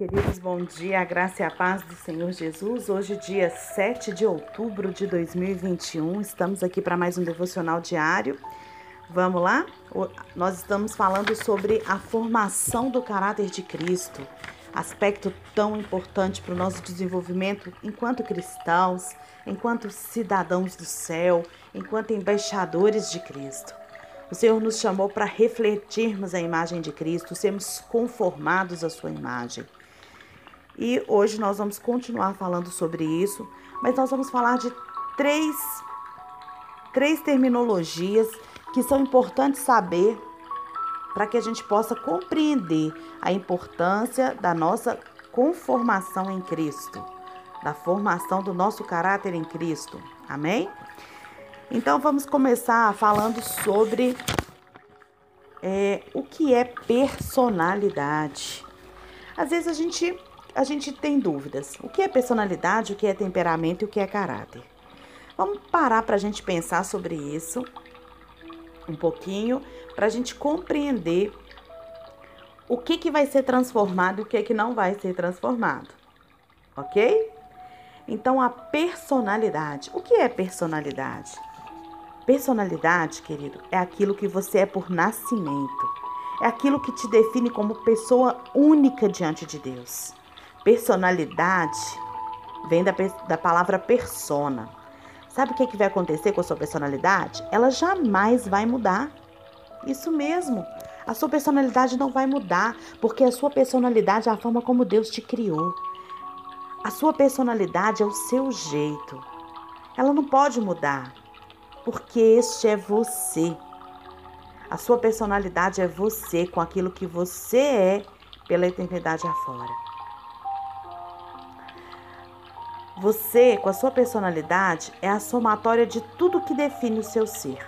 queridos, bom dia, a graça e a paz do Senhor Jesus. Hoje, dia 7 de outubro de 2021, estamos aqui para mais um devocional diário. Vamos lá? Nós estamos falando sobre a formação do caráter de Cristo, aspecto tão importante para o nosso desenvolvimento enquanto cristãos, enquanto cidadãos do céu, enquanto embaixadores de Cristo. O Senhor nos chamou para refletirmos a imagem de Cristo, sermos conformados à sua imagem. E hoje nós vamos continuar falando sobre isso, mas nós vamos falar de três, três terminologias que são importantes saber para que a gente possa compreender a importância da nossa conformação em Cristo, da formação do nosso caráter em Cristo. Amém? Então vamos começar falando sobre é, o que é personalidade. Às vezes a gente, a gente tem dúvidas. O que é personalidade, o que é temperamento e o que é caráter? Vamos parar para a gente pensar sobre isso um pouquinho, para a gente compreender o que, que vai ser transformado e o que, que não vai ser transformado. Ok? Então, a personalidade. O que é personalidade? Personalidade, querido, é aquilo que você é por nascimento. É aquilo que te define como pessoa única diante de Deus. Personalidade vem da, da palavra persona. Sabe o que, que vai acontecer com a sua personalidade? Ela jamais vai mudar. Isso mesmo. A sua personalidade não vai mudar, porque a sua personalidade é a forma como Deus te criou. A sua personalidade é o seu jeito. Ela não pode mudar porque este é você. A sua personalidade é você, com aquilo que você é pela eternidade afora. Você, com a sua personalidade, é a somatória de tudo que define o seu ser.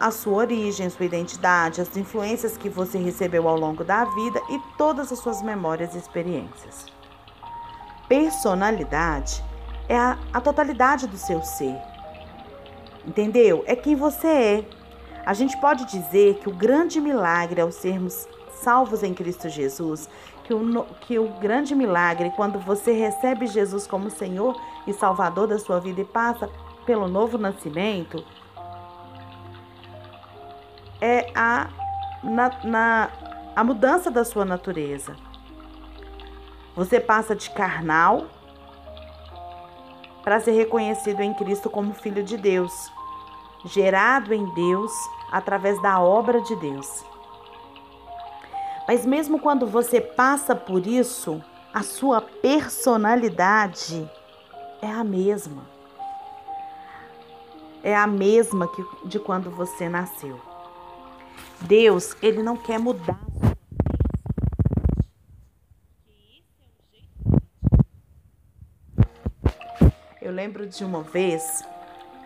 A sua origem, sua identidade, as influências que você recebeu ao longo da vida e todas as suas memórias e experiências. Personalidade é a, a totalidade do seu ser. Entendeu? É quem você é. A gente pode dizer que o grande milagre ao sermos salvos em Cristo Jesus, que o, que o grande milagre, quando você recebe Jesus como Senhor e Salvador da sua vida e passa pelo novo nascimento, é a, na, na, a mudança da sua natureza. Você passa de carnal para ser reconhecido em Cristo como Filho de Deus, gerado em Deus através da obra de Deus. Mas mesmo quando você passa por isso, a sua personalidade é a mesma. É a mesma que de quando você nasceu. Deus, ele não quer mudar Eu lembro de uma vez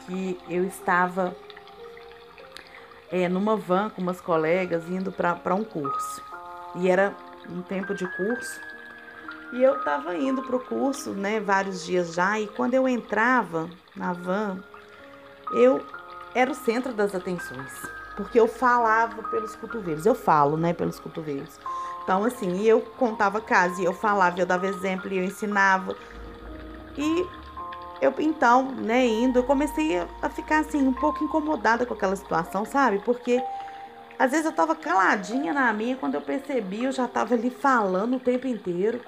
que eu estava é, numa van com umas colegas indo para um curso. E era um tempo de curso. E eu estava indo para o curso, né, vários dias já. E quando eu entrava na van, eu era o centro das atenções. Porque eu falava pelos cotovelos. Eu falo, né, pelos cotovelos. Então, assim, eu contava casos, eu falava, eu dava exemplo, eu ensinava. E eu então, né, indo, eu comecei a ficar assim um pouco incomodada com aquela situação, sabe? Porque às vezes eu tava caladinha na minha, quando eu percebi, eu já tava ali falando o tempo inteiro.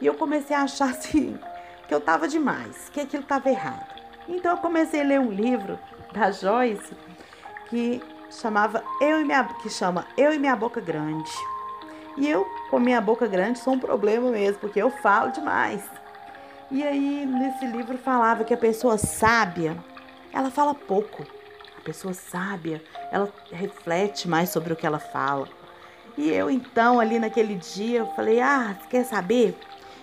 E eu comecei a achar assim que eu tava demais, que aquilo tava errado. Então eu comecei a ler um livro da Joyce que chamava Eu e minha que chama Eu e minha boca grande. E eu com minha boca grande sou um problema mesmo, porque eu falo demais. E aí, nesse livro falava que a pessoa sábia, ela fala pouco. Pessoa sábia, ela reflete mais sobre o que ela fala. E eu, então, ali naquele dia, eu falei: Ah, quer saber?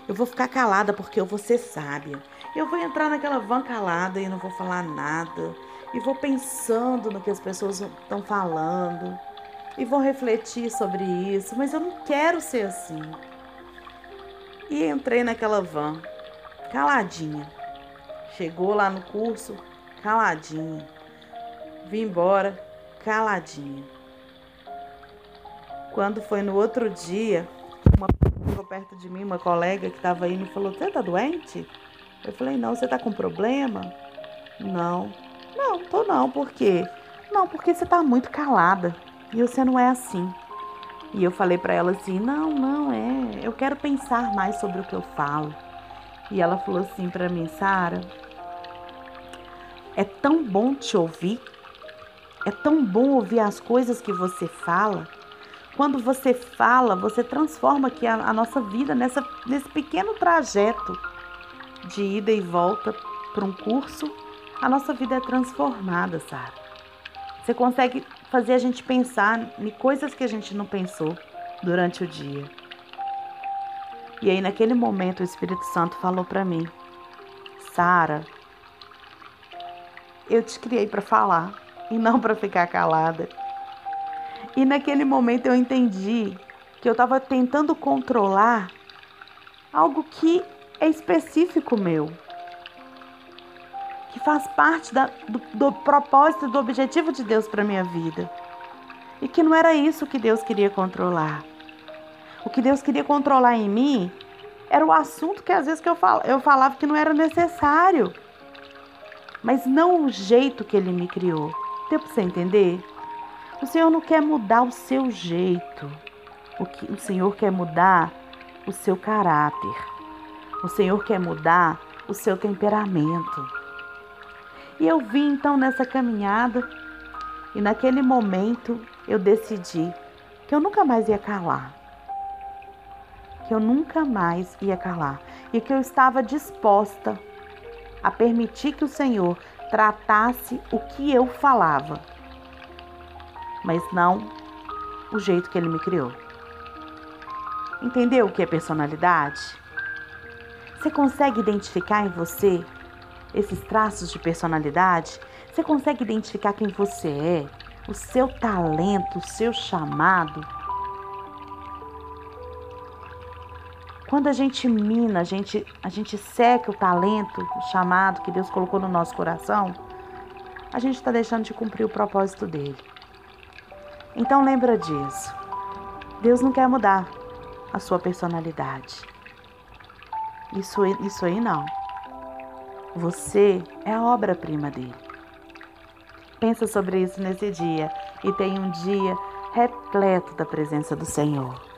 Eu vou ficar calada porque eu vou ser sábia. Eu vou entrar naquela van calada e não vou falar nada. E vou pensando no que as pessoas estão falando. E vou refletir sobre isso. Mas eu não quero ser assim. E entrei naquela van caladinha. Chegou lá no curso, caladinha. Vim embora, caladinha. Quando foi no outro dia, uma ficou perto de mim, uma colega que estava aí, me falou: Você tá doente? Eu falei: Não, você tá com problema? Não. Não, tô não, por quê? Não, porque você tá muito calada e você não é assim. E eu falei para ela assim: Não, não é. Eu quero pensar mais sobre o que eu falo. E ela falou assim para mim: Sara, é tão bom te ouvir. É tão bom ouvir as coisas que você fala. Quando você fala, você transforma aqui a, a nossa vida nessa, nesse pequeno trajeto de ida e volta para um curso. A nossa vida é transformada, Sara. Você consegue fazer a gente pensar em coisas que a gente não pensou durante o dia. E aí, naquele momento, o Espírito Santo falou para mim: Sara, eu te criei para falar e não para ficar calada. E naquele momento eu entendi que eu estava tentando controlar algo que é específico meu, que faz parte da, do, do propósito, do objetivo de Deus para minha vida. E que não era isso que Deus queria controlar. O que Deus queria controlar em mim era o assunto que às vezes que eu, fal, eu falava que não era necessário mas não o jeito que ele me criou. Deu para você entender? O Senhor não quer mudar o seu jeito. O, que, o Senhor quer mudar o seu caráter. O Senhor quer mudar o seu temperamento. E eu vim então nessa caminhada e naquele momento eu decidi que eu nunca mais ia calar. Que eu nunca mais ia calar. E que eu estava disposta a permitir que o Senhor tratasse o que eu falava, mas não o jeito que ele me criou. Entendeu o que é personalidade? Você consegue identificar em você esses traços de personalidade? Você consegue identificar quem você é, o seu talento, o seu chamado? Quando a gente mina, a gente, a gente seca o talento, o chamado que Deus colocou no nosso coração, a gente está deixando de cumprir o propósito dele. Então lembra disso. Deus não quer mudar a sua personalidade. Isso, isso aí não. Você é a obra-prima dele. Pensa sobre isso nesse dia e tenha um dia repleto da presença do Senhor.